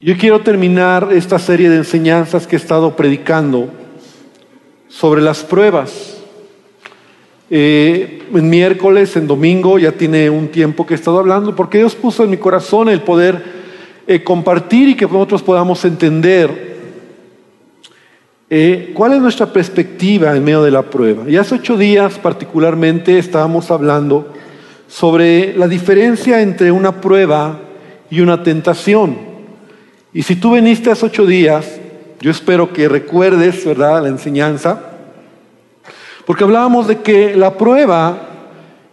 Yo quiero terminar esta serie de enseñanzas que he estado predicando sobre las pruebas. Eh, en miércoles, en domingo, ya tiene un tiempo que he estado hablando, porque Dios puso en mi corazón el poder eh, compartir y que nosotros podamos entender eh, cuál es nuestra perspectiva en medio de la prueba. Y hace ocho días particularmente estábamos hablando sobre la diferencia entre una prueba y una tentación. Y si tú viniste hace ocho días, yo espero que recuerdes, ¿verdad?, la enseñanza, porque hablábamos de que la prueba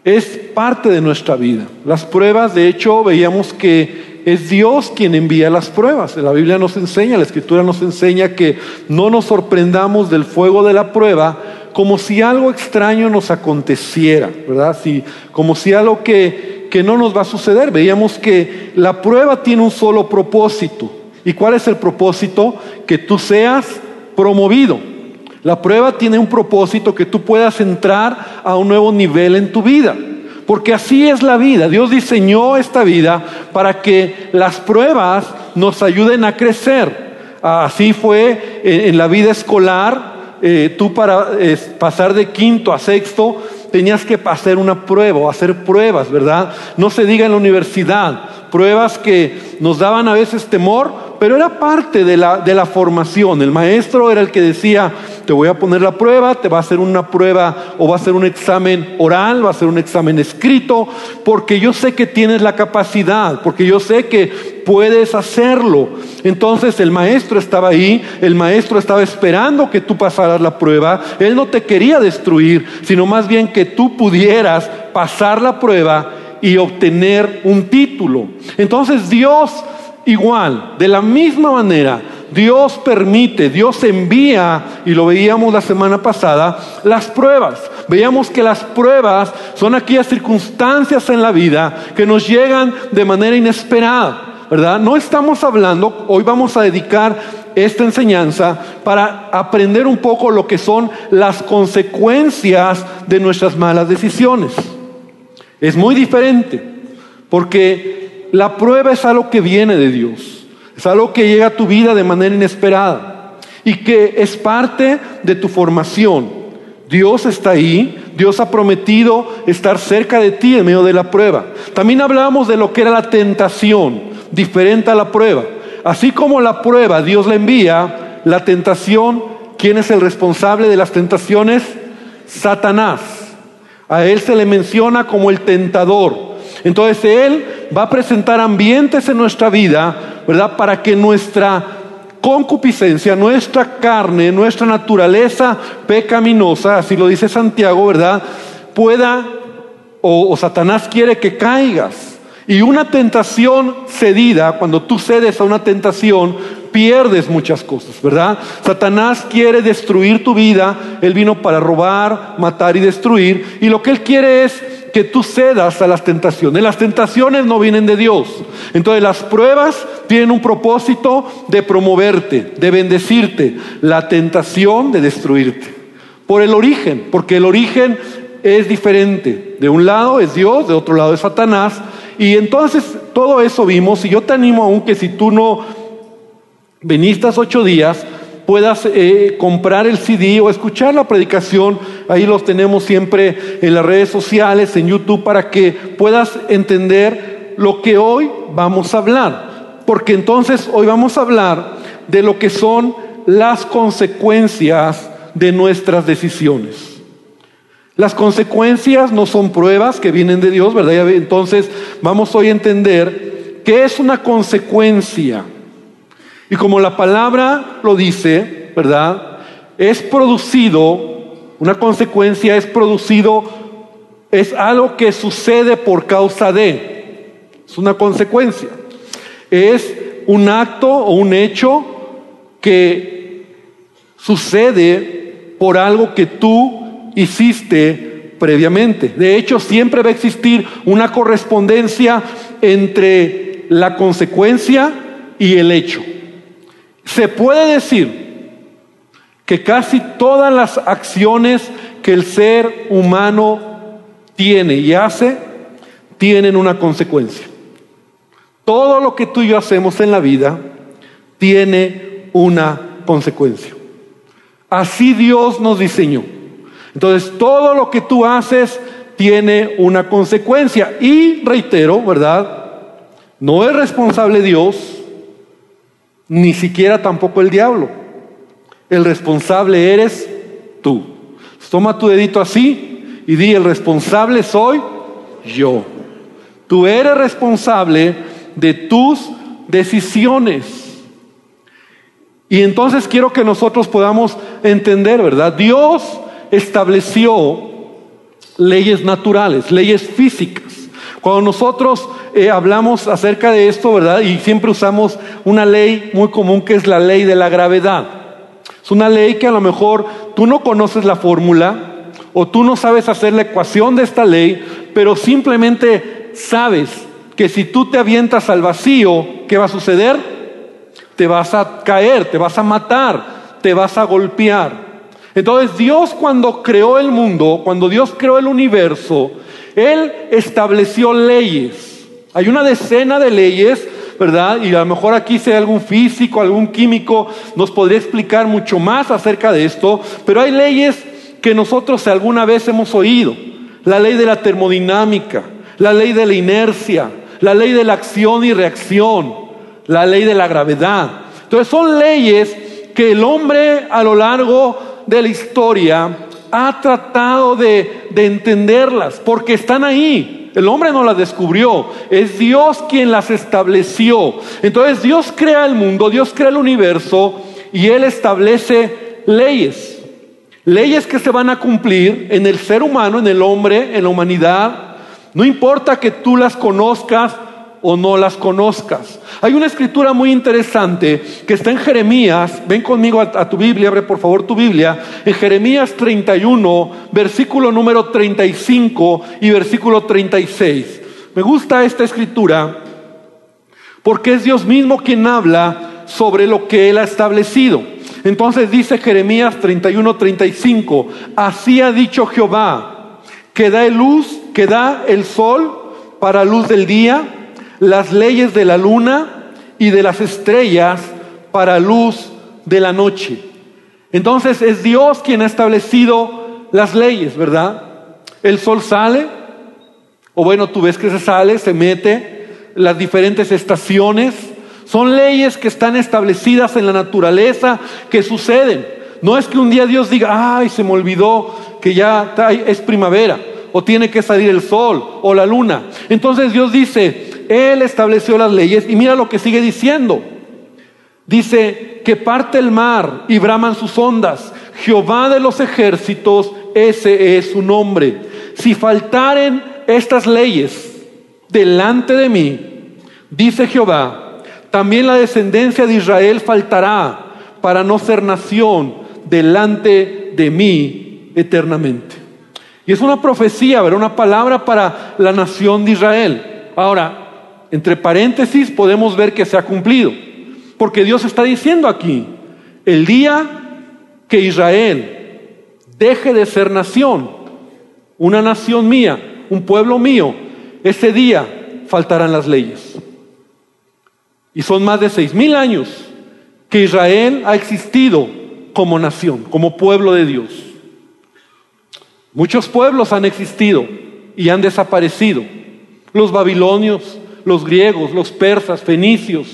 es parte de nuestra vida. Las pruebas, de hecho, veíamos que es Dios quien envía las pruebas. La Biblia nos enseña, la Escritura nos enseña que no nos sorprendamos del fuego de la prueba como si algo extraño nos aconteciera, ¿verdad? Si, como si algo que, que no nos va a suceder. Veíamos que la prueba tiene un solo propósito, ¿Y cuál es el propósito? Que tú seas promovido. La prueba tiene un propósito que tú puedas entrar a un nuevo nivel en tu vida. Porque así es la vida. Dios diseñó esta vida para que las pruebas nos ayuden a crecer. Así fue en la vida escolar. Eh, tú para pasar de quinto a sexto tenías que hacer una prueba o hacer pruebas, ¿verdad? No se diga en la universidad, pruebas que nos daban a veces temor pero era parte de la, de la formación. El maestro era el que decía, te voy a poner la prueba, te va a hacer una prueba o va a hacer un examen oral, va a hacer un examen escrito, porque yo sé que tienes la capacidad, porque yo sé que puedes hacerlo. Entonces el maestro estaba ahí, el maestro estaba esperando que tú pasaras la prueba, él no te quería destruir, sino más bien que tú pudieras pasar la prueba y obtener un título. Entonces Dios Igual, de la misma manera, Dios permite, Dios envía, y lo veíamos la semana pasada, las pruebas. Veíamos que las pruebas son aquellas circunstancias en la vida que nos llegan de manera inesperada. ¿verdad? No estamos hablando, hoy vamos a dedicar esta enseñanza para aprender un poco lo que son las consecuencias de nuestras malas decisiones. Es muy diferente, porque la prueba es algo que viene de Dios, es algo que llega a tu vida de manera inesperada y que es parte de tu formación. Dios está ahí, Dios ha prometido estar cerca de ti en medio de la prueba. También hablábamos de lo que era la tentación, diferente a la prueba. Así como la prueba Dios la envía, la tentación, ¿quién es el responsable de las tentaciones? Satanás. A él se le menciona como el tentador. Entonces Él va a presentar ambientes en nuestra vida, ¿verdad? Para que nuestra concupiscencia, nuestra carne, nuestra naturaleza pecaminosa, así lo dice Santiago, ¿verdad? Pueda, o, Satanás quiere que caigas. Y una tentación cedida, cuando tú cedes a una tentación, pierdes muchas cosas, ¿verdad? Satanás quiere destruir tu vida, él vino para robar, matar y destruir, y lo que él quiere es que tú cedas a las tentaciones. Las tentaciones no vienen de Dios. Entonces las pruebas tienen un propósito de promoverte, de bendecirte. La tentación de destruirte. Por el origen, porque el origen es diferente. De un lado es Dios, de otro lado es Satanás. Y entonces todo eso vimos y yo te animo aún que si tú no viniste ocho días, puedas eh, comprar el CD o escuchar la predicación. Ahí los tenemos siempre en las redes sociales, en YouTube, para que puedas entender lo que hoy vamos a hablar. Porque entonces hoy vamos a hablar de lo que son las consecuencias de nuestras decisiones. Las consecuencias no son pruebas que vienen de Dios, ¿verdad? Entonces vamos hoy a entender qué es una consecuencia. Y como la palabra lo dice, ¿verdad? Es producido, una consecuencia es producido, es algo que sucede por causa de, es una consecuencia. Es un acto o un hecho que sucede por algo que tú hiciste previamente. De hecho, siempre va a existir una correspondencia entre la consecuencia y el hecho. Se puede decir que casi todas las acciones que el ser humano tiene y hace tienen una consecuencia. Todo lo que tú y yo hacemos en la vida tiene una consecuencia. Así Dios nos diseñó. Entonces, todo lo que tú haces tiene una consecuencia. Y reitero, ¿verdad? No es responsable Dios, ni siquiera tampoco el diablo. El responsable eres tú. Toma tu dedito así y di, el responsable soy yo. Tú eres responsable de tus decisiones. Y entonces quiero que nosotros podamos entender, ¿verdad? Dios estableció leyes naturales, leyes físicas. Cuando nosotros eh, hablamos acerca de esto, ¿verdad? Y siempre usamos una ley muy común que es la ley de la gravedad. Es una ley que a lo mejor tú no conoces la fórmula o tú no sabes hacer la ecuación de esta ley, pero simplemente sabes que si tú te avientas al vacío, ¿qué va a suceder? Te vas a caer, te vas a matar, te vas a golpear. Entonces Dios cuando creó el mundo, cuando Dios creó el universo, Él estableció leyes. Hay una decena de leyes, ¿verdad? Y a lo mejor aquí hay algún físico, algún químico, nos podría explicar mucho más acerca de esto, pero hay leyes que nosotros alguna vez hemos oído. La ley de la termodinámica, la ley de la inercia, la ley de la acción y reacción, la ley de la gravedad. Entonces son leyes que el hombre a lo largo de la historia ha tratado de, entenderlas, porque están ahí. El hombre no las descubrió, es Dios quien las estableció. Entonces Dios crea el mundo, Dios crea el universo y Él establece leyes. Leyes que se van a cumplir en el ser humano, en el hombre, en la humanidad. No importa que tú las conozcas o no las conozcas. Hay una escritura muy interesante que está en Jeremías. Ven conmigo a, tu Biblia, abre por favor tu Biblia. En Jeremías 31, versículo número 35 y versículo 36. Me gusta esta escritura porque es Dios mismo quien habla sobre lo que Él ha establecido. Entonces dice Jeremías 31, 35, así ha dicho Jehová, que da luz, que da el sol para luz del día las leyes de la luna y de las estrellas para luz de la noche. Entonces es Dios quien ha establecido las leyes, ¿verdad? El sol sale, o bueno, tú ves que se sale, se mete, las diferentes estaciones, son leyes que están establecidas en la naturaleza, que suceden. No es que un día Dios diga, ay, se me olvidó que ya es primavera, o tiene que salir el sol, o la luna. Entonces Dios dice, él estableció las leyes y mira lo que sigue diciendo. Dice que parte el mar y braman sus ondas. Jehová de los ejércitos, ese es su nombre. Si faltaren estas leyes delante de mí, dice Jehová, también la descendencia de Israel faltará para no ser nación delante de mí eternamente. Y es una profecía, ¿verdad? Una palabra para la nación de Israel. Ahora, entre paréntesis podemos ver que se ha cumplido. Porque Dios está diciendo aquí, el día que Israel deje de ser nación, una nación mía, un pueblo mío, ese día faltarán las leyes. Y son más de seis mil años que Israel ha existido como nación, como pueblo de Dios. Muchos pueblos han existido y han desaparecido. Los babilonios, los griegos, los persas, fenicios.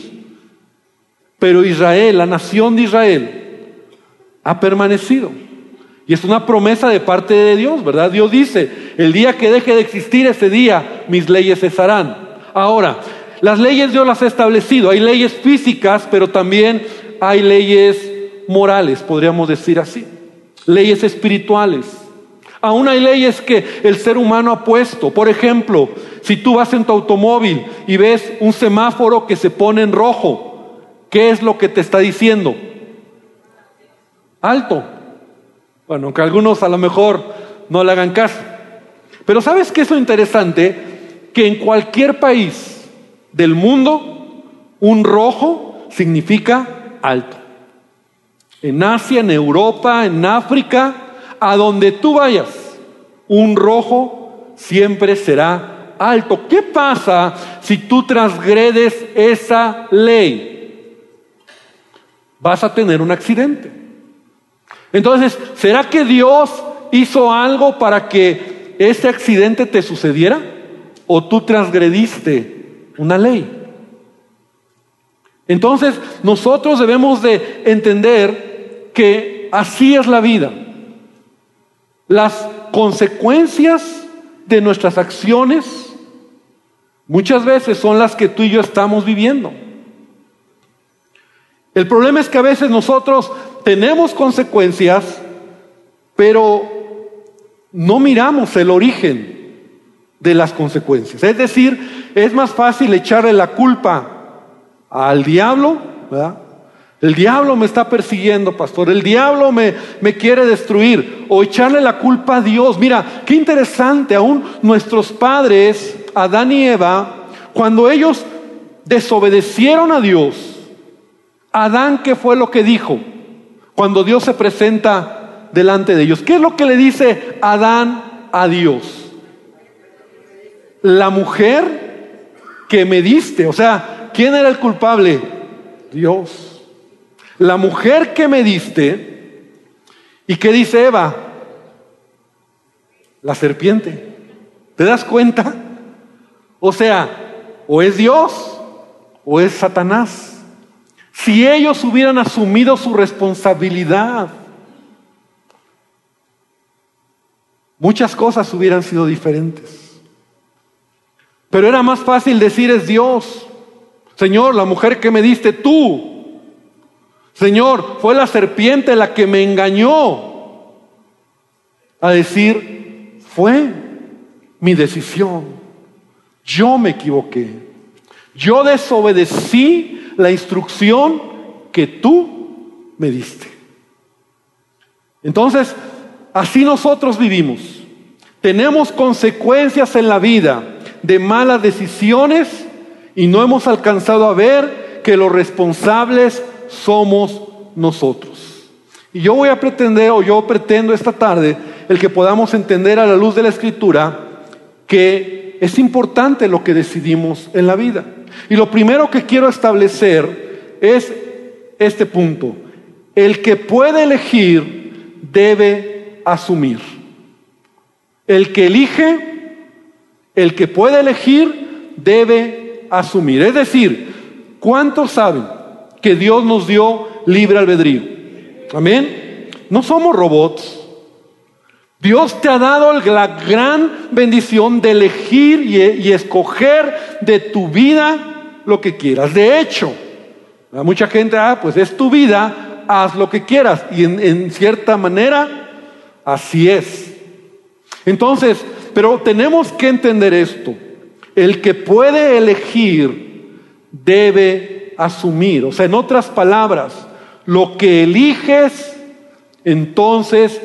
Pero Israel, la nación de Israel, ha permanecido. Y es una promesa de parte de Dios, ¿verdad? Dios dice, el día que deje de existir ese día, mis leyes cesarán. Ahora, las leyes Dios las ha establecido. Hay leyes físicas, pero también hay leyes morales, podríamos decir así. Leyes espirituales. Aún hay leyes que el ser humano ha puesto. Por ejemplo, si tú vas en tu automóvil y ves un semáforo que se pone en rojo, ¿qué es lo que te está diciendo? Alto. Bueno, aunque algunos a lo mejor no le hagan caso. Pero ¿sabes qué es lo interesante? Que en cualquier país del mundo, un rojo significa alto. En Asia, en Europa, en África, a donde tú vayas, un rojo siempre será alto. ¿Qué pasa si tú transgredes esa ley? vas a tener un accidente. Entonces, ¿será que Dios hizo algo para que ese accidente te sucediera? ¿O tú transgrediste una ley? Entonces, nosotros debemos de entender que así es la vida. Las consecuencias de nuestras acciones muchas veces son las que tú y yo estamos viviendo. El problema es que a veces nosotros tenemos consecuencias, pero no miramos el origen de las consecuencias. Es decir, es más fácil echarle la culpa al diablo, ¿verdad? El diablo me está persiguiendo, pastor. El diablo me, me, quiere destruir. O echarle la culpa a Dios. Mira, qué interesante. Aún nuestros padres, Adán y Eva, cuando ellos desobedecieron a Dios, Adán, ¿qué fue lo que dijo? Cuando Dios se presenta delante de ellos. ¿Qué es lo que le dice Adán a Dios? La mujer que me diste. O sea, ¿quién era el culpable? Dios. La mujer que me diste, ¿y qué dice Eva? La serpiente. ¿Te das cuenta? O sea, o es Dios o es Satanás. Si ellos hubieran asumido su responsabilidad, muchas cosas hubieran sido diferentes. Pero era más fácil decir es Dios. Señor, la mujer que me diste tú. Señor, fue la serpiente la que me engañó. A decir, fue mi decisión. Yo me equivoqué. Yo desobedecí la instrucción que tú me diste. Entonces, así nosotros vivimos. Tenemos consecuencias en la vida de malas decisiones y no hemos alcanzado a ver que los responsables somos nosotros. Y yo voy a pretender, o yo pretendo esta tarde, el que podamos entender a la luz de la escritura que es importante lo que decidimos en la vida. Y lo primero que quiero establecer es este punto. El que puede elegir debe asumir. El que elige, el que puede elegir debe asumir. Es decir, ¿cuántos saben que Dios nos dio libre albedrío? Amén. No somos robots. Dios te ha dado la gran bendición de elegir y, escoger de tu vida lo que quieras. De hecho, mucha gente, ah, pues es tu vida, haz lo que quieras. Y en cierta manera, así es. Entonces, pero tenemos que entender esto. El que puede elegir debe asumir. O sea, en otras palabras, lo que eliges, entonces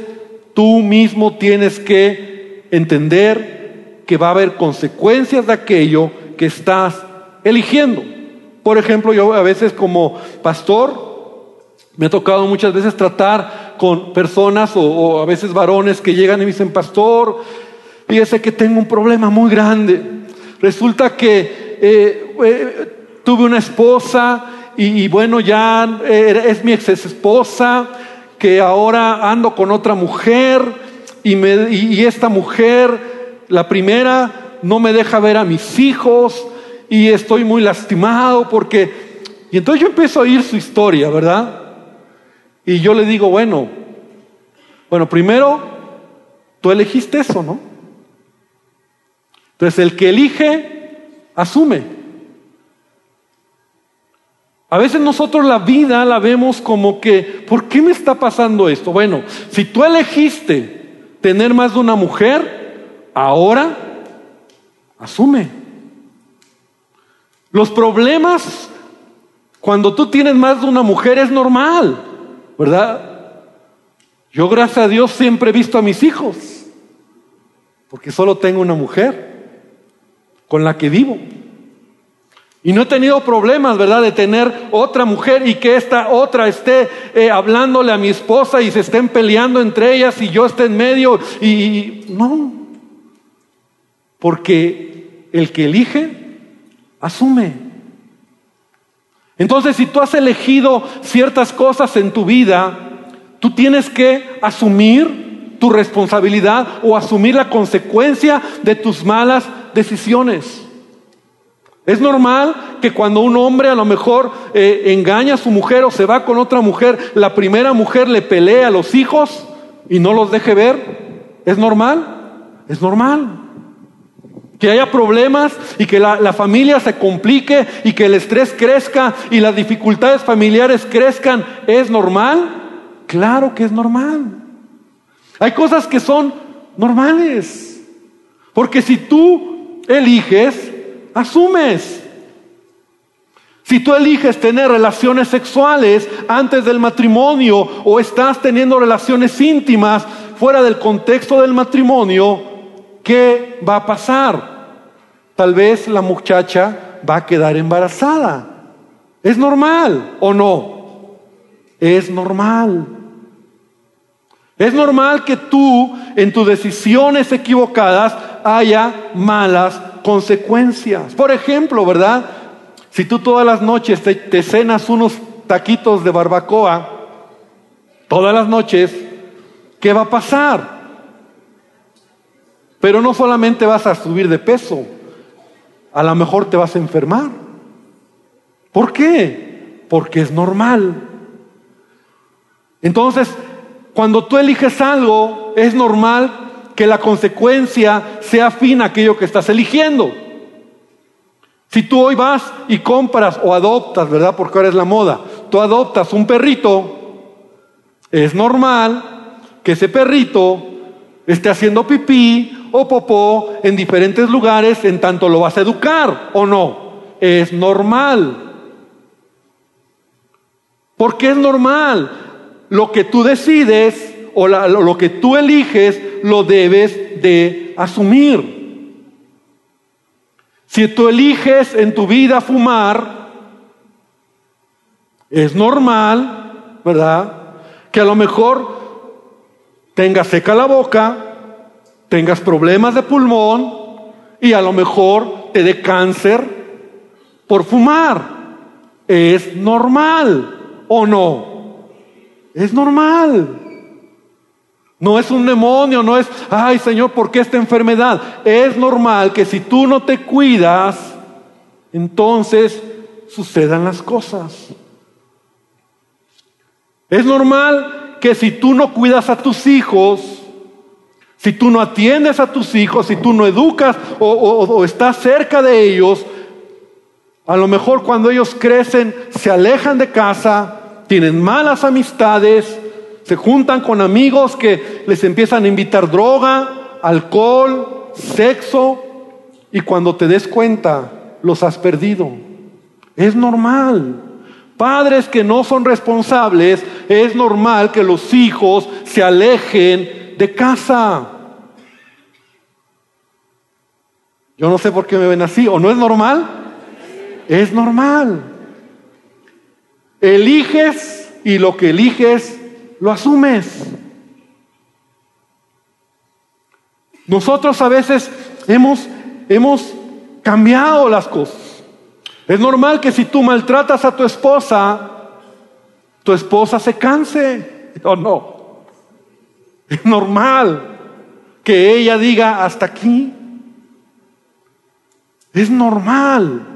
tú mismo tienes que entender que va a haber consecuencias de aquello que estás eligiendo. Por ejemplo, yo a veces como pastor, me ha tocado muchas veces tratar con personas o, a veces varones que llegan y me dicen, pastor, fíjese que tengo un problema muy grande. Resulta que eh, eh, tuve una esposa y, bueno, ya eh, es mi ex esposa, que ahora ando con otra mujer y, me, y esta mujer, la primera, no me deja ver a mis hijos y estoy muy lastimado porque... Y entonces yo empiezo a oír su historia, ¿verdad? Y yo le digo, bueno, bueno, primero, tú elegiste eso, ¿no? Entonces el que elige, asume. A veces nosotros la vida la vemos como que, ¿por qué me está pasando esto? Bueno, si tú elegiste tener más de una mujer, ahora asume. Los problemas cuando tú tienes más de una mujer es normal, ¿verdad? Yo gracias a Dios siempre he visto a mis hijos, porque solo tengo una mujer con la que vivo. Y no he tenido problemas, ¿verdad?, de tener otra mujer y que esta otra esté eh, hablándole a mi esposa y se estén peleando entre ellas y yo esté en medio. Y, no, porque el que elige, asume. Entonces, si tú has elegido ciertas cosas en tu vida, tú tienes que asumir tu responsabilidad o asumir la consecuencia de tus malas decisiones. Es normal que cuando un hombre a lo mejor eh, engaña a su mujer o se va con otra mujer, la primera mujer le pelea a los hijos y no los deje ver. ¿Es normal? Es normal. Que haya problemas y que la, la, familia se complique y que el estrés crezca y las dificultades familiares crezcan, ¿es normal? Claro que es normal. Hay cosas que son normales. Porque si tú eliges, asumes. Si tú eliges tener relaciones sexuales antes del matrimonio o estás teniendo relaciones íntimas fuera del contexto del matrimonio, ¿qué va a pasar? Tal vez la muchacha va a quedar embarazada. ¿Es normal o no? Es normal. Es normal que tú en tus decisiones equivocadas haya malas consecuencias. Por ejemplo, ¿verdad? Si tú todas las noches te, cenas unos taquitos de barbacoa, todas las noches, ¿qué va a pasar? Pero no solamente vas a subir de peso, a lo mejor te vas a enfermar. ¿Por qué? Porque es normal. Entonces, cuando tú eliges algo, es normal que la consecuencia sea afín a aquello que estás eligiendo. Si tú hoy vas y compras o adoptas, ¿verdad? Porque ahora es la moda, tú adoptas un perrito, es normal que ese perrito esté haciendo pipí o popó en diferentes lugares en tanto lo vas a educar o no. Es normal. Porque es normal lo que tú decides o lo que tú eliges lo debes de asumir. Si tú eliges en tu vida fumar, es normal, ¿verdad? Que a lo mejor tengas seca la boca, tengas problemas de pulmón y a lo mejor te dé cáncer por fumar. Es normal o no. Es normal. No es un demonio, no es, ay Señor, ¿por qué esta enfermedad? Es normal que si tú no te cuidas, entonces sucedan las cosas. Es normal que si tú no cuidas a tus hijos, si tú no atiendes a tus hijos, si tú no educas o, o estás cerca de ellos, a lo mejor cuando ellos crecen se alejan de casa, tienen malas amistades, se juntan con amigos que les empiezan a invitar droga, alcohol, sexo, y cuando te des cuenta, los has perdido. Es normal. Padres que no son responsables, es normal que los hijos se alejen de casa. Yo no sé por qué me ven así, ¿o no es normal? Es normal. Eliges y lo que eliges lo asumes. Nosotros a veces hemos, hemos cambiado las cosas. Es normal que si tú maltratas a tu esposa, tu esposa se canse. ¿O no? Es normal que ella diga hasta aquí. Es normal.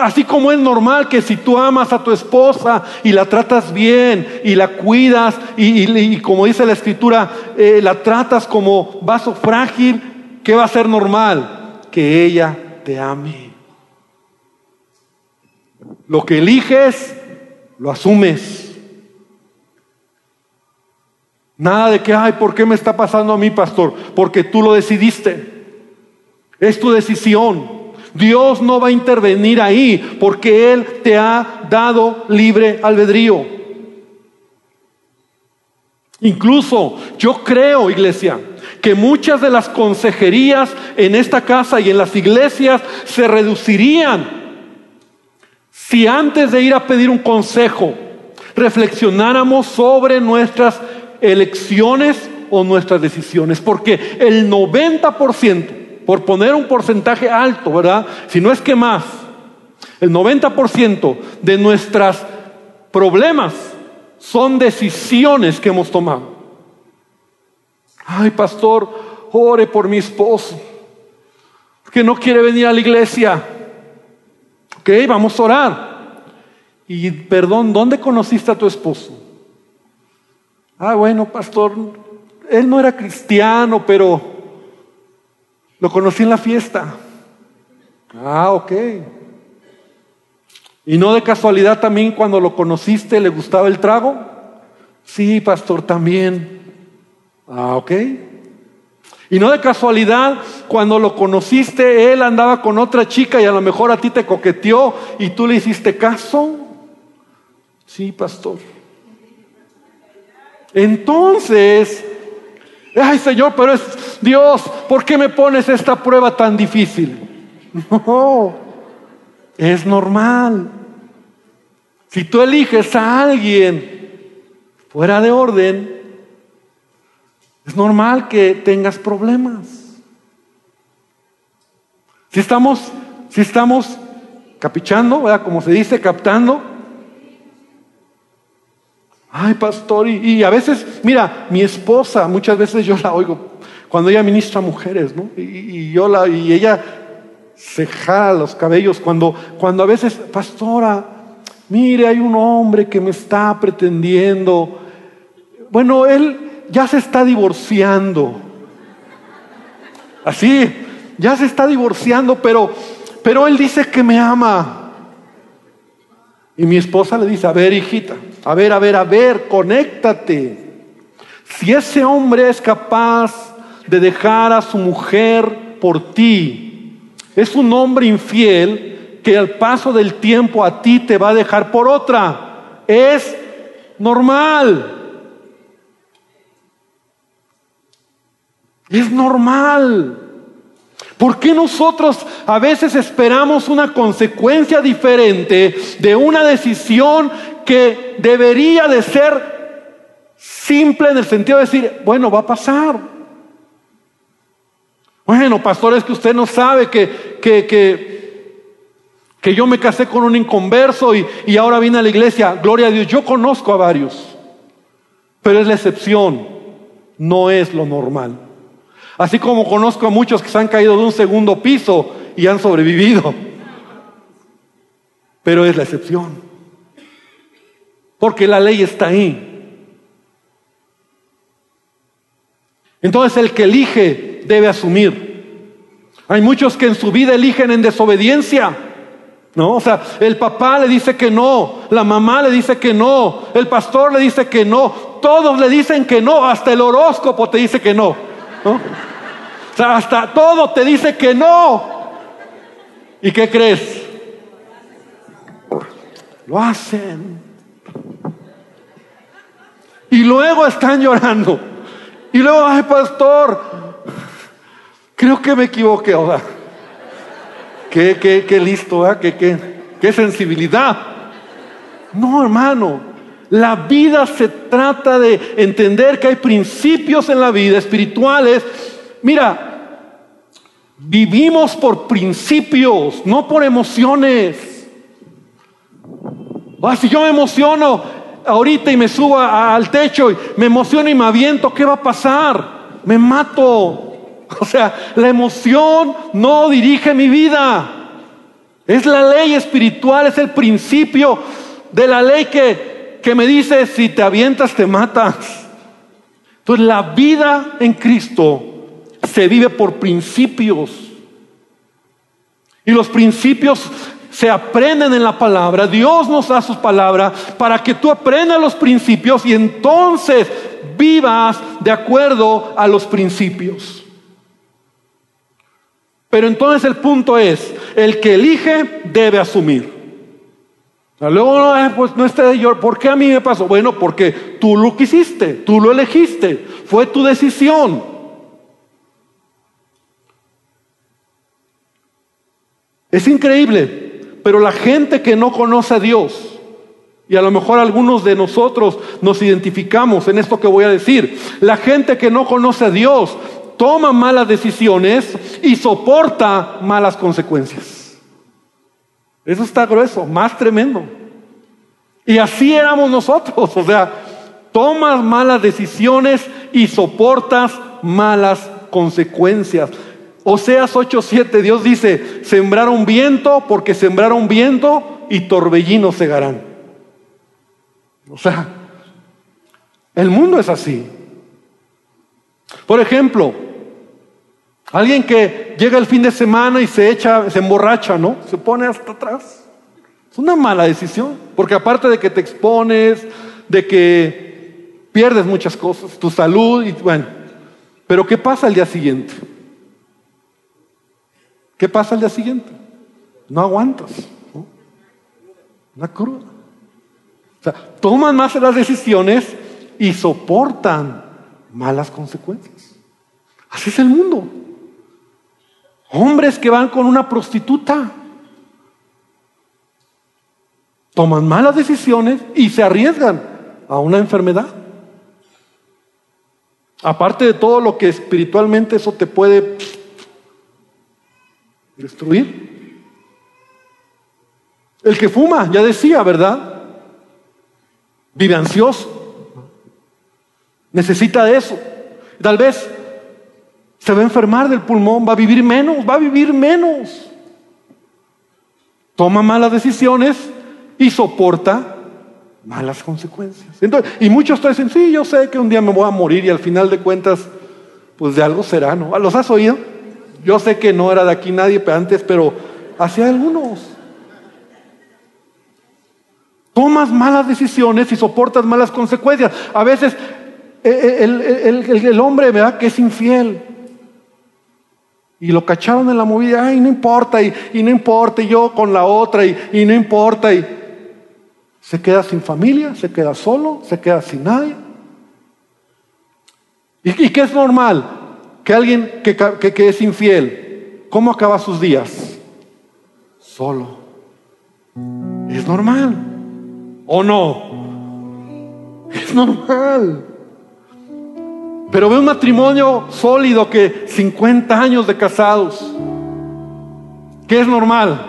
Así como es normal que si tú amas a tu esposa y la tratas bien y la cuidas y, como dice la escritura, eh, la tratas como vaso frágil, ¿qué va a ser normal? Que ella te ame. Lo que eliges, lo asumes. Nada de que, ay, ¿por qué me está pasando a mí, pastor? Porque tú lo decidiste. Es tu decisión. Dios no va a intervenir ahí porque Él te ha dado libre albedrío. Incluso yo creo, iglesia, que muchas de las consejerías en esta casa y en las iglesias se reducirían si antes de ir a pedir un consejo reflexionáramos sobre nuestras elecciones o nuestras decisiones, porque el 90% por poner un porcentaje alto, ¿verdad? Si no es que más, El 90% de nuestros problemas son decisiones que hemos tomado. Ay, pastor, ore por mi esposo, que no quiere venir a la iglesia. Ok, vamos a orar. Y perdón, ¿dónde conociste a tu esposo? Ah, bueno, pastor, él no era cristiano, pero lo conocí en la fiesta. Ah, ok. ¿Y no de casualidad también cuando lo conociste le gustaba el trago? Sí, pastor, también. Ah, ok. Y no de casualidad, cuando lo conociste, él andaba con otra chica y a lo mejor a ti te coqueteó y tú le hiciste caso. Sí, pastor. Entonces, ay Señor, pero es Dios, ¿por qué me pones esta prueba tan difícil? No, es normal. Si tú eliges a alguien fuera de orden, es normal que tengas problemas. Si estamos, si estamos capichando, como se dice, captando. Ay, pastor, y, a veces, mira, mi esposa, muchas veces yo la oigo cuando ella ministra mujeres, ¿no? Y, yo la, y ella se jala los cabellos cuando, cuando a veces, pastora, mire, hay un hombre que me está pretendiendo. Bueno, él ya se está divorciando. Así, ya se está divorciando, pero, pero él dice que me ama. Y mi esposa le dice, a ver, hijita, a ver, a ver, a ver, conéctate. Si ese hombre es capaz de dejar a su mujer por ti, es un hombre infiel, que al paso del tiempo a ti te va a dejar por otra. Es normal. Es normal. ¿Por qué nosotros a veces esperamos una consecuencia diferente de una decisión que debería de ser simple en el sentido de decir, bueno, va a pasar? Bueno, pastor, es que usted no sabe que, que, que que yo me casé con un inconverso y, y ahora vine a la iglesia. Gloria a Dios, yo conozco a varios, pero es la excepción, no es lo normal. Así como conozco a muchos que se han caído de un segundo piso y han sobrevivido, pero es la excepción, porque la ley está ahí. Entonces el que elige debe asumir. Hay muchos que en su vida eligen en desobediencia. ¿No? O sea, el papá le dice que no, la mamá le dice que no, el pastor le dice que no, todos le dicen que no, hasta el horóscopo te dice que no. ¿no? O sea, hasta todo te dice que no. ¿Y qué crees? Lo hacen. Y luego están llorando. Y luego, ay, pastor, creo que me equivoqué. ahora. Qué, qué, qué listo, ¿eh? qué, qué, qué sensibilidad. No, hermano. La vida se trata de entender que hay principios en la vida espirituales. Mira, vivimos por principios, no por emociones. Ah, si yo me emociono ahorita y me subo al techo y me emociono y me aviento, ¿qué va a pasar? Me mato. O sea, la emoción no dirige mi vida. Es la ley espiritual, es el principio de la ley que, que me dice, si te avientas, te matas. Entonces la vida en Cristo se vive por principios. Y los principios se aprenden en la palabra. Dios nos da sus palabras para que tú aprendas los principios y entonces vivas de acuerdo a los principios. Pero entonces el punto es, el que elige debe asumir. Luego, no, eh, pues no yo, ¿por qué a mí me pasó? Bueno, porque tú lo quisiste, tú lo elegiste, fue tu decisión. Es increíble, pero la gente que no conoce a Dios, y a lo mejor algunos de nosotros nos identificamos en esto que voy a decir, la gente que no conoce a Dios toma malas decisiones y soporta malas consecuencias. Eso está grueso, más tremendo. Y así éramos nosotros, o sea, tomas malas decisiones y soportas malas consecuencias. Oseas 8:7, Dios dice, sembraron viento porque sembraron viento y torbellinos segarán. O sea, el mundo es así. Por ejemplo, alguien que llega el fin de semana y se echa, se emborracha, ¿no? Se pone hasta atrás. Es una mala decisión, porque aparte de que te expones, de que pierdes muchas cosas, tu salud y bueno, pero ¿qué pasa el día siguiente? ¿Qué pasa el día siguiente? No aguantas. Una cruda. O sea, toman más las decisiones y soportan malas consecuencias. Así es el mundo. Hombres que van con una prostituta toman malas decisiones y se arriesgan a una enfermedad. Aparte de todo lo que espiritualmente eso te puede destruir. El que fuma, ya decía, ¿verdad? Vive ansioso. Necesita eso. Tal vez se va a enfermar del pulmón, va a vivir menos, va a vivir menos. Toma malas decisiones y soporta malas consecuencias. Entonces, y muchos te dicen, sí, yo sé que un día me voy a morir y al final de cuentas, pues de algo será, ¿no? ¿Los has oído? Yo sé que no era de aquí nadie antes, pero hacia algunos. Tomas malas decisiones y soportas malas consecuencias. A veces eh, eh, el, hombre, ¿verdad? Que es infiel. Y lo cacharon en la movida, ay, no importa, y, no importa, y yo con la otra, y, y no importa, y se queda sin familia, se queda solo, se queda sin nadie. ¿Y, qué es normal? Que alguien que, que, es infiel, ¿cómo acaba sus días? Solo. Es normal. ¿O no? Es normal. Pero ve un matrimonio sólido que 50 años de casados. ¿Qué es normal?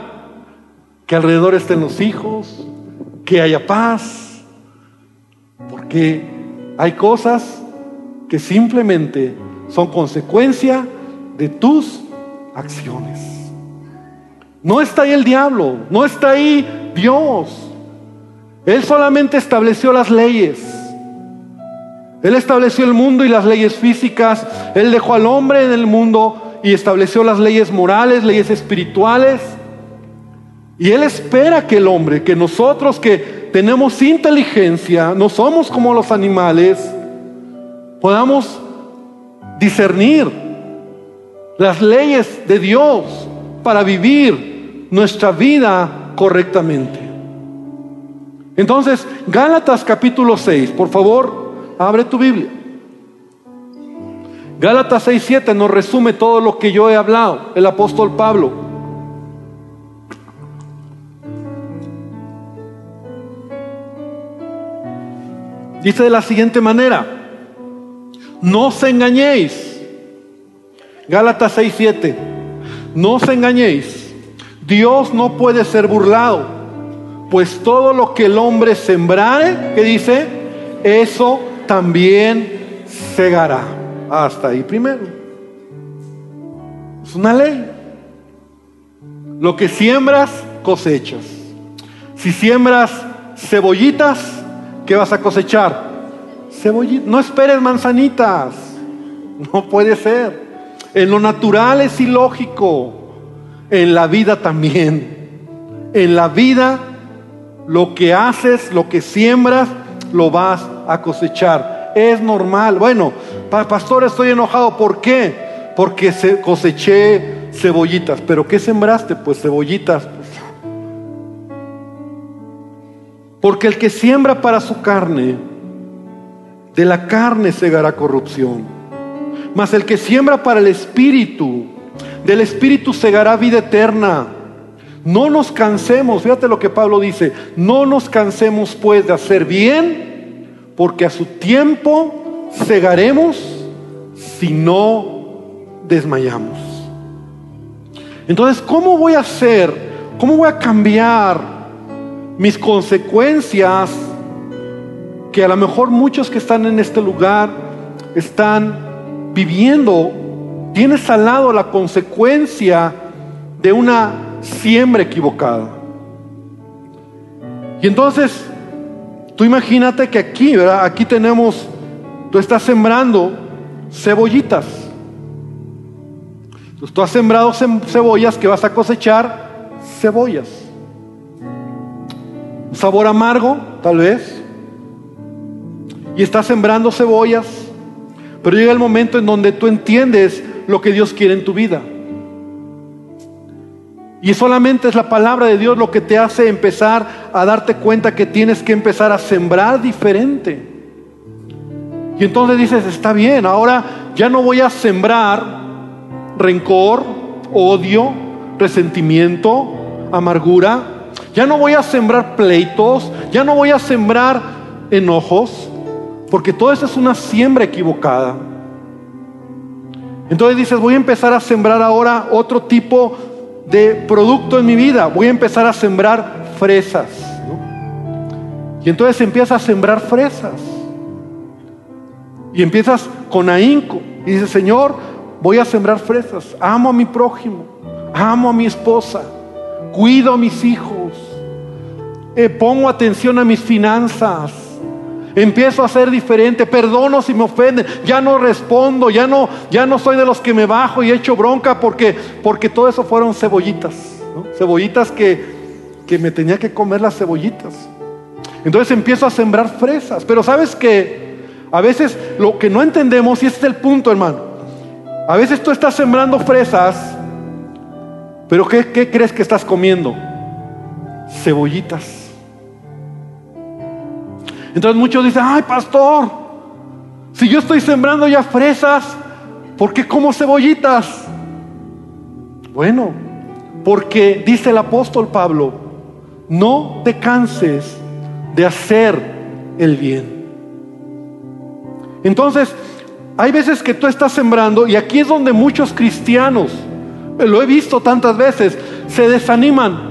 Que alrededor estén los hijos, que haya paz, porque hay cosas que simplemente son consecuencia de tus acciones. No está ahí el diablo, no está ahí Dios. Él solamente estableció las leyes. Él estableció el mundo y las leyes físicas. Él dejó al hombre en el mundo y estableció las leyes morales, leyes espirituales. Y Él espera que el hombre, que nosotros que tenemos inteligencia, no somos como los animales, podamos discernir las leyes de Dios para vivir nuestra vida correctamente. Entonces, Gálatas capítulo 6, por favor, abre tu Biblia. Gálatas 6, 7 nos resume todo lo que yo he hablado, el apóstol Pablo. Dice de la siguiente manera, no os engañéis. Gálatas 6, 7. No os engañéis. Dios no puede ser burlado, pues todo lo que el hombre sembrare, que dice, eso también segará. Hasta ahí primero. Es una ley. Lo que siembras, cosechas. Si siembras cebollitas, ¿Qué vas a cosechar? No esperes manzanitas. No puede ser. En lo natural es ilógico. En la vida también. En la vida lo que haces, lo que siembras, lo vas a cosechar. Es normal. Bueno, pastor, estoy enojado. ¿Por qué? Porque coseché cebollitas. ¿Pero qué sembraste? Pues cebollitas. Porque el que siembra para su carne, de la carne segará corrupción. Mas el que siembra para el espíritu, del espíritu segará vida eterna. No nos cansemos, fíjate lo que Pablo dice, no nos cansemos pues de hacer bien, porque a su tiempo segaremos si no desmayamos. Entonces, ¿cómo voy a ser ¿Cómo voy a cambiar mis consecuencias que a lo mejor muchos que están en este lugar están viviendo? Tienes al lado la consecuencia de una siembra equivocada. Y entonces, tú imagínate que aquí, ¿verdad? Aquí tenemos, tú estás sembrando cebollitas. tú has sembrado cebollas que vas a cosechar cebollas. sabor amargo, tal vez. Y estás sembrando cebollas. Pero llega el momento en donde tú entiendes lo que Dios quiere en tu vida. Y solamente es la palabra de Dios lo que te hace empezar a darte cuenta que tienes que empezar a sembrar diferente. Y entonces dices, está bien, ahora ya no voy a sembrar rencor, odio, resentimiento, amargura. Ya no voy a sembrar pleitos, ya no voy a sembrar enojos, porque todo eso es una siembra equivocada. Entonces dices, voy a empezar a sembrar ahora otro tipo de producto en mi vida. Voy a empezar a sembrar fresas. Y entonces empiezas a sembrar fresas. Y empiezas con ahínco. Y dices, Señor, voy a sembrar fresas. Amo a mi prójimo. Amo a mi esposa. Cuido a mis hijos. Eh, pongo atención a mis finanzas Empiezo a ser diferente, perdono si me ofenden, ya no respondo, ya no, ya no soy de los que me bajo y echo bronca porque, porque todo eso fueron cebollitas, cebollitas que, que me tenía que comer las cebollitas. Entonces empiezo a sembrar fresas, pero sabes que a veces lo que no entendemos, y este es el punto hermano, a veces tú estás sembrando fresas, pero ¿qué, qué crees que estás comiendo? Cebollitas. Entonces muchos dicen, ay pastor, si yo estoy sembrando ya fresas, ¿por qué como cebollitas? Bueno, porque dice el apóstol Pablo, no te canses de hacer el bien. Entonces, hay veces que tú estás sembrando y aquí es donde muchos cristianos, lo he visto tantas veces, se desaniman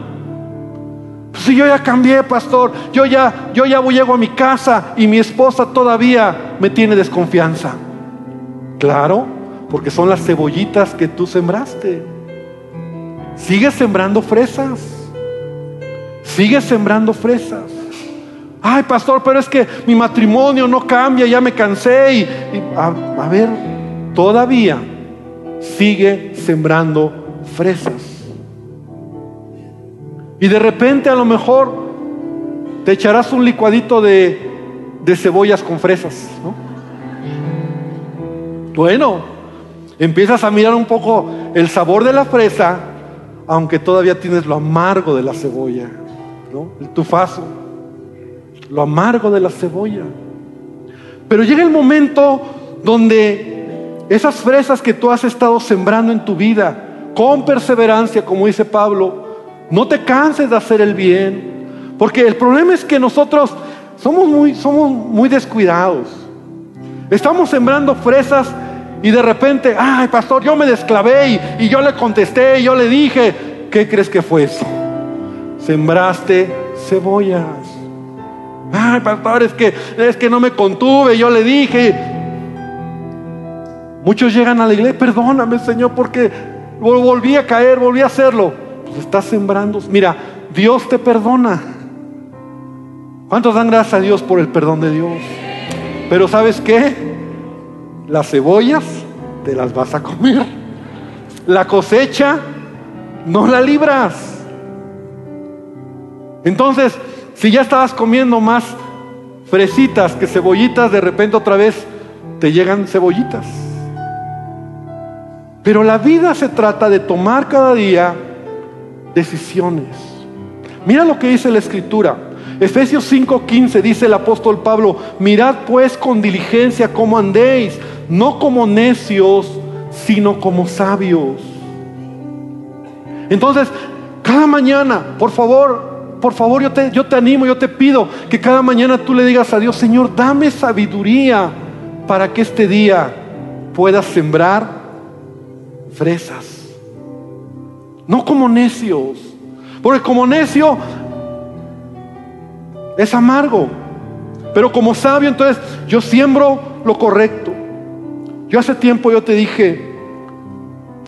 si yo ya cambié, pastor, yo ya, yo ya llego a mi casa y mi esposa todavía me tiene desconfianza. Claro, porque son las cebollitas que tú sembraste. Sigues sembrando fresas. Sigues sembrando fresas. Ay, pastor, pero es que mi matrimonio no cambia, ya me cansé. Y, a ver, todavía sigue sembrando fresas. Y de repente a lo mejor te echarás un licuadito de, cebollas con fresas. Bueno, empiezas a mirar un poco el sabor de la fresa, aunque todavía tienes lo amargo de la cebolla, el tufazo, lo amargo de la cebolla. Pero llega el momento donde esas fresas que tú has estado sembrando en tu vida, con perseverancia, como dice Pablo, no te canses de hacer el bien. Porque el problema es que nosotros somos muy, somos muy descuidados. Estamos sembrando fresas y de repente, ay pastor, yo me desclavé y, yo le contesté y yo le dije, ¿qué crees que fue eso? Sembraste cebollas. Ay pastor, es que, es que no me contuve, yo le dije. Muchos llegan a la iglesia, perdóname Señor, porque volví a caer, volví a hacerlo estás sembrando. Mira, Dios te perdona. ¿Cuántos dan gracias a Dios por el perdón de Dios? Pero ¿sabes qué? Las cebollas te las vas a comer. La cosecha no la libras. Entonces, si ya estabas comiendo más fresitas que cebollitas, de repente otra vez te llegan cebollitas. Pero la vida se trata de tomar cada día decisiones. Mira lo que dice la escritura. Efesios 5:15 dice el apóstol Pablo, mirad pues con diligencia cómo andéis, no como necios, sino como sabios. Entonces, cada mañana, por favor, por favor, yo te, yo te animo, yo te pido que cada mañana tú le digas a Dios, Señor, dame sabiduría para que este día puedas sembrar fresas no como necios. Porque como necio es amargo. Pero como sabio, entonces yo siembro lo correcto. Yo hace tiempo yo te dije,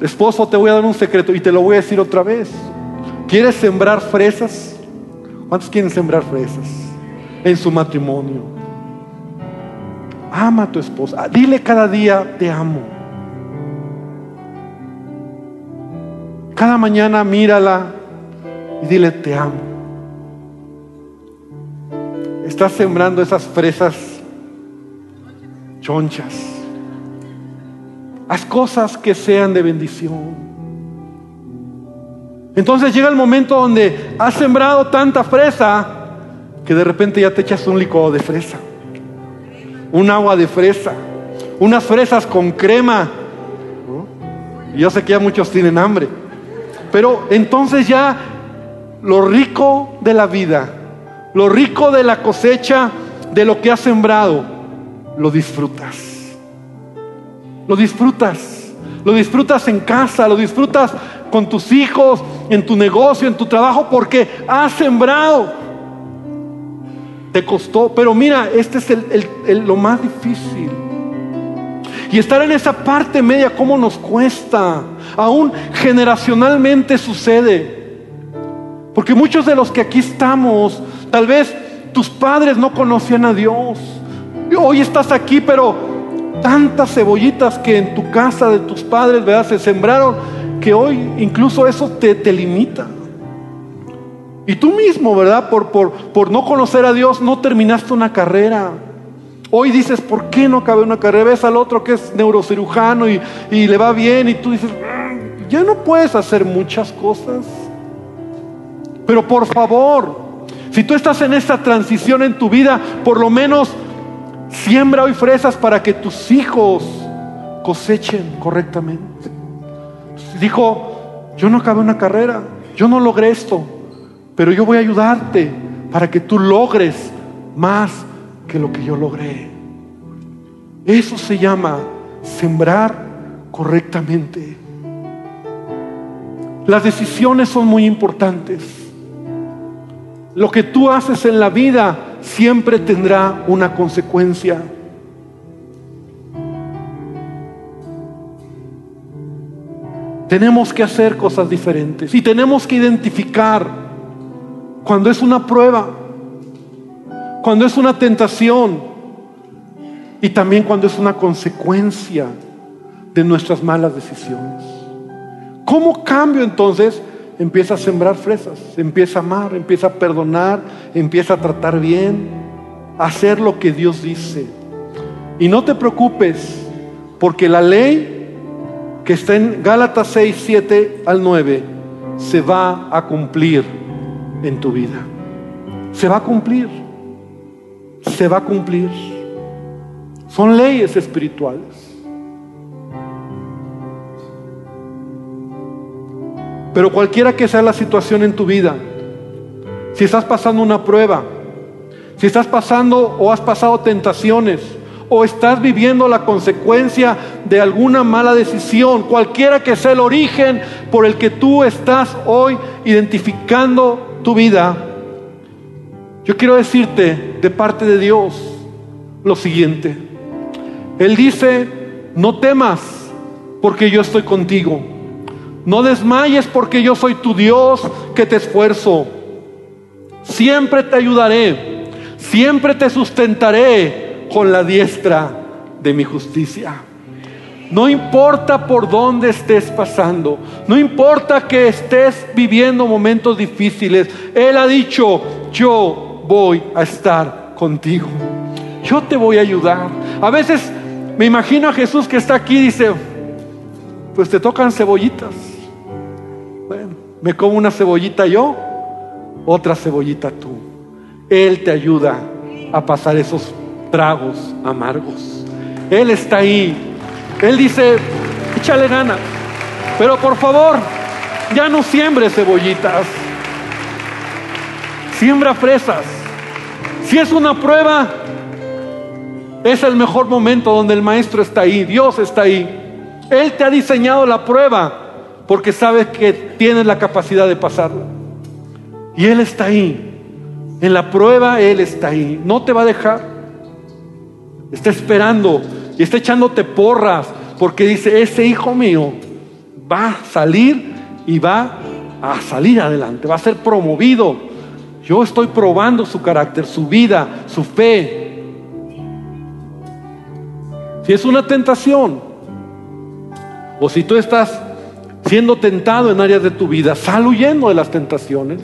esposo, te voy a dar un secreto y te lo voy a decir otra vez. ¿Quieres sembrar fresas? ¿Cuántos quieren sembrar fresas en su matrimonio? Ama a tu esposa. Dile cada día, te amo. Cada mañana mírala y dile, te amo. Estás sembrando esas fresas chonchas. Haz cosas que sean de bendición. Entonces llega el momento donde has sembrado tanta fresa que de repente ya te echas un licuado de fresa, un agua de fresa, unas fresas con crema. Yo sé que ya muchos tienen hambre, pero entonces ya lo rico de la vida lo rico de la cosecha, de lo que has sembrado, lo disfrutas. Lo disfrutas. Lo disfrutas en casa, lo disfrutas con tus hijos, en tu negocio, en tu trabajo, porque has sembrado. Te costó, pero mira, este es lo más difícil. Y estar en esa parte media, ¿cómo nos cuesta? Aún generacionalmente sucede. Porque muchos de los que aquí estamos Tal vez tus padres no conocían a Dios. Hoy estás aquí, pero tantas cebollitas que en tu casa de tus padres ¿verdad? se sembraron, que hoy incluso eso te, te limita. Y tú mismo, ¿verdad? Por, por, por no conocer a Dios, no terminaste una carrera. Hoy dices, ¿por qué no acabé una carrera? Ves al otro que es neurocirujano y, y le va bien y tú dices, ya no puedes hacer muchas cosas. Pero por favor, si tú estás en esta transición en tu vida, por lo menos siembra hoy fresas para que tus hijos cosechen correctamente. Dijo, yo no acabé una carrera, yo no logré esto, pero yo voy a ayudarte para que tú logres más que lo que yo logré. Eso se llama sembrar correctamente. Las decisiones son muy importantes. Lo que tú haces en la vida siempre tendrá una consecuencia. Tenemos que hacer cosas diferentes y tenemos que identificar cuando es una prueba, cuando es una tentación y también cuando es una consecuencia de nuestras malas decisiones. ¿Cómo cambio entonces empieza a sembrar fresas, empieza a amar, empieza a perdonar, empieza a tratar bien, a hacer lo que Dios dice. Y no te preocupes, porque la ley que está en Gálatas 6, 7 al 9 se va a cumplir en tu vida. Se va a cumplir. Se va a cumplir. Son leyes espirituales. Pero cualquiera que sea la situación en tu vida, si estás pasando una prueba, si estás pasando o has pasado tentaciones, o estás viviendo la consecuencia de alguna mala decisión, cualquiera que sea el origen por el que tú estás hoy identificando tu vida, yo quiero decirte de parte de Dios lo siguiente. Él dice, no temas porque yo estoy contigo. No desmayes porque yo soy tu Dios que te esfuerzo. Siempre te ayudaré. Siempre te sustentaré con la diestra de mi justicia. No importa por dónde estés pasando, no importa que estés viviendo momentos difíciles, Él ha dicho, yo voy a estar contigo, yo te voy a ayudar. A veces me imagino a Jesús que está aquí y dice, pues te tocan cebollitas. Me como una cebollita yo, otra cebollita tú. Él te ayuda a pasar esos tragos amargos. Él está ahí. Él dice, échale ganas. Pero por favor, ya no siembre cebollitas. Siembra fresas. Si es una prueba, es el mejor momento donde el maestro está ahí, Dios está ahí. Él te ha diseñado la prueba porque sabe que tienes la capacidad de pasarla. Y Él está ahí. En la prueba Él está ahí. No te va a dejar. Está esperando y está echándote porras porque dice, ese hijo mío va a salir y va a salir adelante, va a ser promovido. Yo estoy probando su carácter, su vida, su fe. Si es una tentación, o si tú estás siendo tentado en áreas de tu vida, sal huyendo de las tentaciones.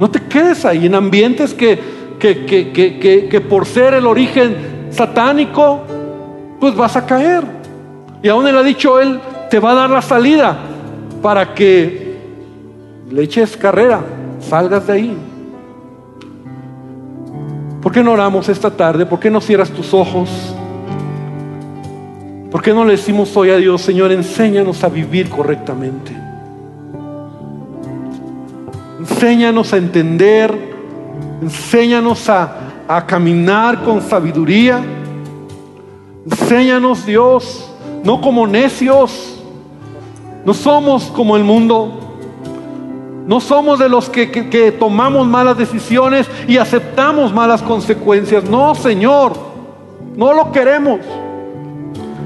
No te quedes ahí en ambientes que, que, que, que por ser el origen satánico, pues vas a caer. Y aún él ha dicho, él te va a dar la salida para que le eches carrera, salgas de ahí. ¿Por qué no oramos esta tarde? ¿Por qué no cierras tus ojos? ¿Por qué no le decimos hoy a Dios, Señor, enséñanos a vivir correctamente? Enséñanos a entender, enséñanos a, a caminar con sabiduría. Enséñanos, Dios, no como necios, no somos como el mundo. No somos de los que, que, tomamos malas decisiones y aceptamos malas consecuencias. No, Señor, no lo queremos.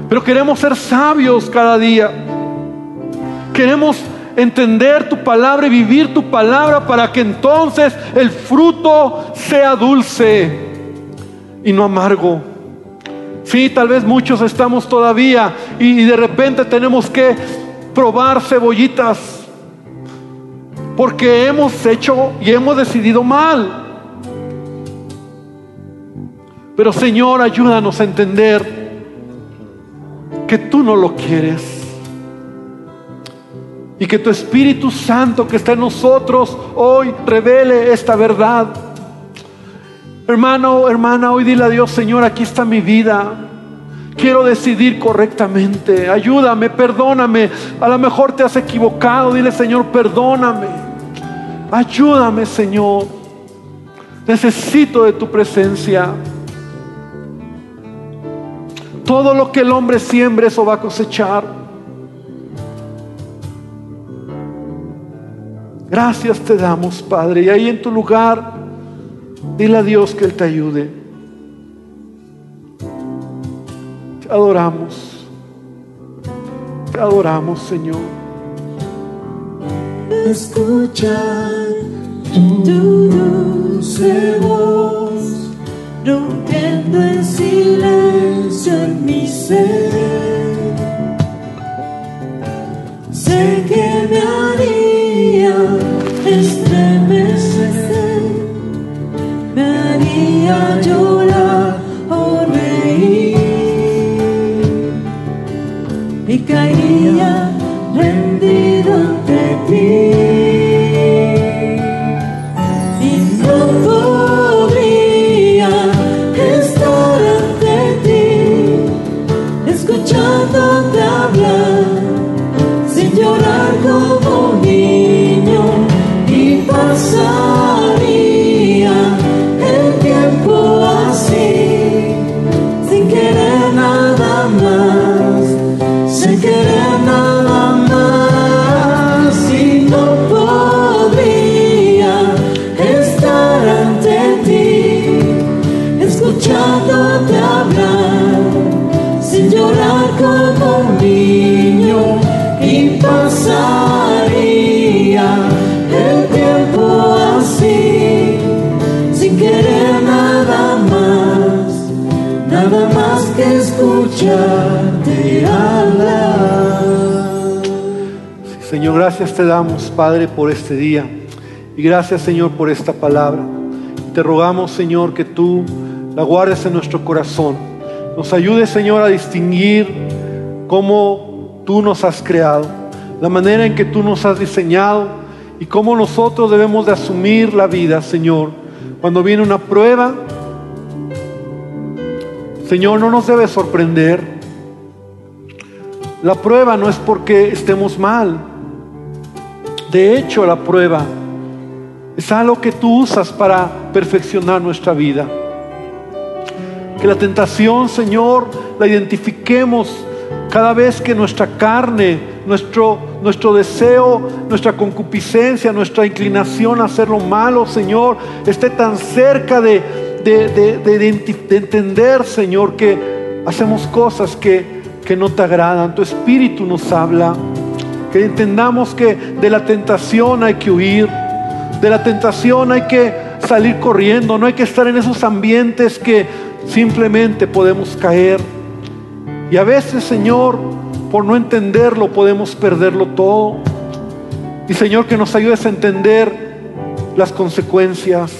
Pero queremos ser sabios cada día. Queremos entender tu palabra y vivir tu palabra para que entonces el fruto sea dulce y no amargo. Sí, tal vez muchos estamos todavía y, de repente tenemos que probar cebollitas porque hemos hecho y hemos decidido mal. Pero Señor, ayúdanos a entender que tú no lo quieres. Y que tu Espíritu Santo que está en nosotros hoy revele esta verdad. Hermano, hermana, hoy dile a Dios, Señor, aquí está mi vida. Quiero decidir correctamente. Ayúdame, perdóname. A lo mejor te has equivocado. Dile, Señor, perdóname. Ayúdame, Señor. Necesito de tu presencia. Todo lo que el hombre siembre, eso va a cosechar. Gracias te damos, Padre. Y ahí en tu lugar Dile a Dios que Él te ayude. Te adoramos. Te adoramos, Señor. Escucha tu dulce voz, rompiendo en mi ser. Sé que me haría estremecer haría llorar gracias te damos, Padre, por este día. Y gracias, Señor, por esta palabra. Te rogamos, Señor, que tú la guardes en nuestro corazón. Nos ayudes, Señor, a distinguir cómo tú nos has creado, la manera en que tú nos has diseñado y cómo nosotros debemos de asumir la vida, Señor. Cuando viene una prueba, Señor, no nos debe sorprender. La prueba no es porque estemos mal. De hecho, la prueba es algo que tú usas para perfeccionar nuestra vida. Que la tentación, Señor, la identifiquemos cada vez que nuestra carne nuestro, nuestro deseo, nuestra concupiscencia, nuestra inclinación a hacer lo malo, Señor, esté tan cerca de, de, entender, Señor, que hacemos cosas que, que no te agradan. Tu Espíritu nos habla. Que entendamos que de la tentación hay que huir. De la tentación hay que salir corriendo. No hay que estar en esos ambientes que simplemente podemos caer. Y a veces, Señor, por no entenderlo podemos perderlo todo. Y Señor, que nos ayudes a entender las consecuencias,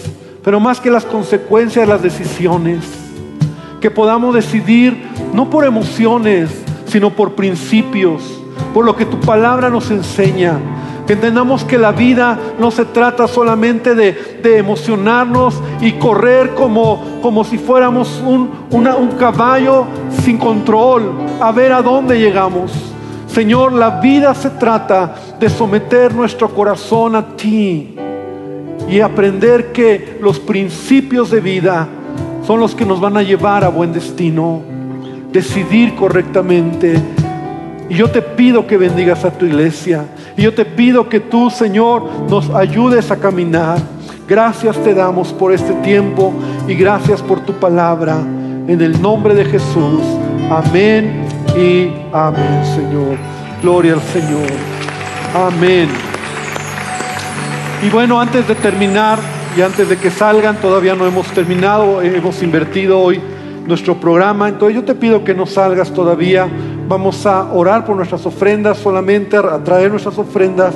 pero más que las consecuencias, las decisiones. Que podamos decidir no por emociones, sino por principios, por lo que tu palabra nos enseña. Que entendamos que la vida no se trata solamente de, emocionarnos y correr como, como si fuéramos un, un caballo sin control, a ver a dónde llegamos. Señor, la vida se trata de someter nuestro corazón a ti y aprender que los principios de vida son los que nos van a llevar a buen destino. Decidir correctamente. Y yo te pido que bendigas a tu iglesia. Y yo te pido que tú, Señor, nos ayudes a caminar. Gracias te damos por este tiempo y gracias por tu palabra. En el nombre de Jesús. Amén y amén, Señor. Gloria al Señor. Amén. Y bueno, antes de terminar y antes de que salgan, todavía no hemos terminado, hemos invertido hoy nuestro programa. Entonces yo te pido que no salgas todavía Vamos a orar por nuestras ofrendas, solamente a traer nuestras ofrendas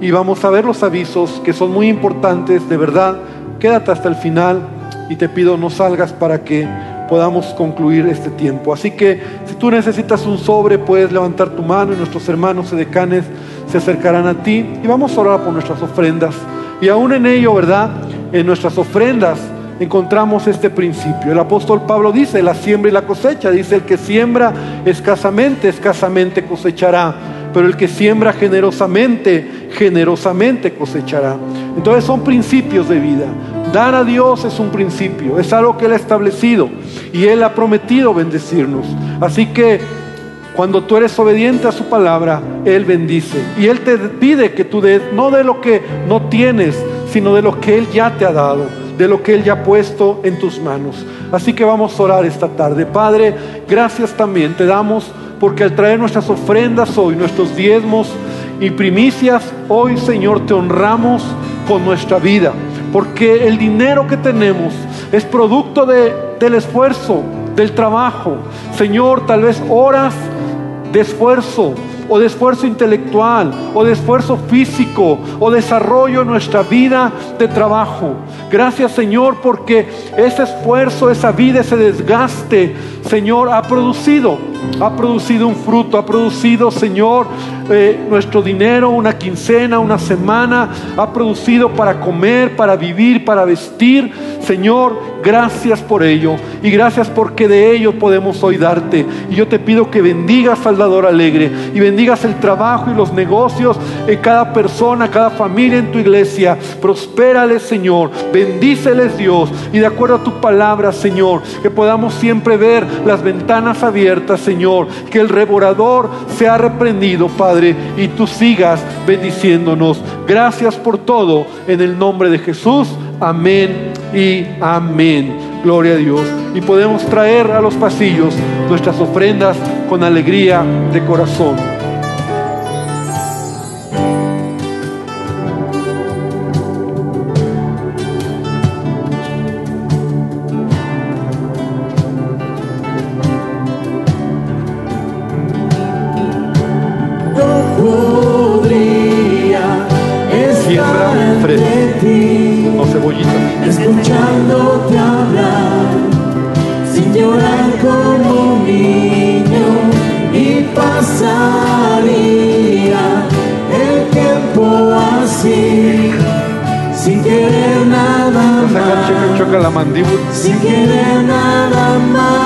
y vamos a ver los avisos que son muy importantes, de verdad. Quédate hasta el final y te pido no salgas para que podamos concluir este tiempo. Así que si tú necesitas un sobre, puedes levantar tu mano y nuestros hermanos edecanes se acercarán a ti y vamos a orar por nuestras ofrendas. Y aún en ello, ¿verdad? En nuestras ofrendas encontramos este principio. El apóstol Pablo dice, la siembra y la cosecha, dice, el que siembra escasamente, escasamente cosechará, pero el que siembra generosamente, generosamente cosechará. Entonces son principios de vida. Dar a Dios es un principio, es algo que Él ha establecido y Él ha prometido bendecirnos. Así que cuando tú eres obediente a su palabra, Él bendice. Y Él te pide que tú des, no de lo que no tienes, sino de lo que Él ya te ha dado de lo que Él ya ha puesto en tus manos. Así que vamos a orar esta tarde. Padre, gracias también te damos porque al traer nuestras ofrendas hoy, nuestros diezmos y primicias, hoy Señor te honramos con nuestra vida. Porque el dinero que tenemos es producto de, del esfuerzo, del trabajo. Señor, tal vez horas de esfuerzo, o de esfuerzo intelectual o de esfuerzo físico o desarrollo en nuestra vida de trabajo. Gracias Señor porque ese esfuerzo, esa vida, ese desgaste, Señor, ha producido, ha producido un fruto, ha producido, Señor, eh, nuestro dinero, una quincena, una semana, ha producido para comer, para vivir, para vestir. Señor, gracias por ello y gracias porque de ello podemos hoy darte. Y yo te pido que bendigas Salvador Alegre y bendigas el trabajo y los negocios en cada persona, cada familia en tu iglesia. Prospérales, Señor. Bendíceles, Dios. Y de acuerdo a tu palabra, Señor, que podamos siempre ver las ventanas abiertas, Señor. Que el revorador sea reprendido, Padre, y tú sigas bendiciéndonos. Gracias por todo. En el nombre de Jesús. Amén y amén. Gloria a Dios. Y podemos traer a los pasillos nuestras ofrendas con alegría de corazón. Mandíbula. Si quiere nada más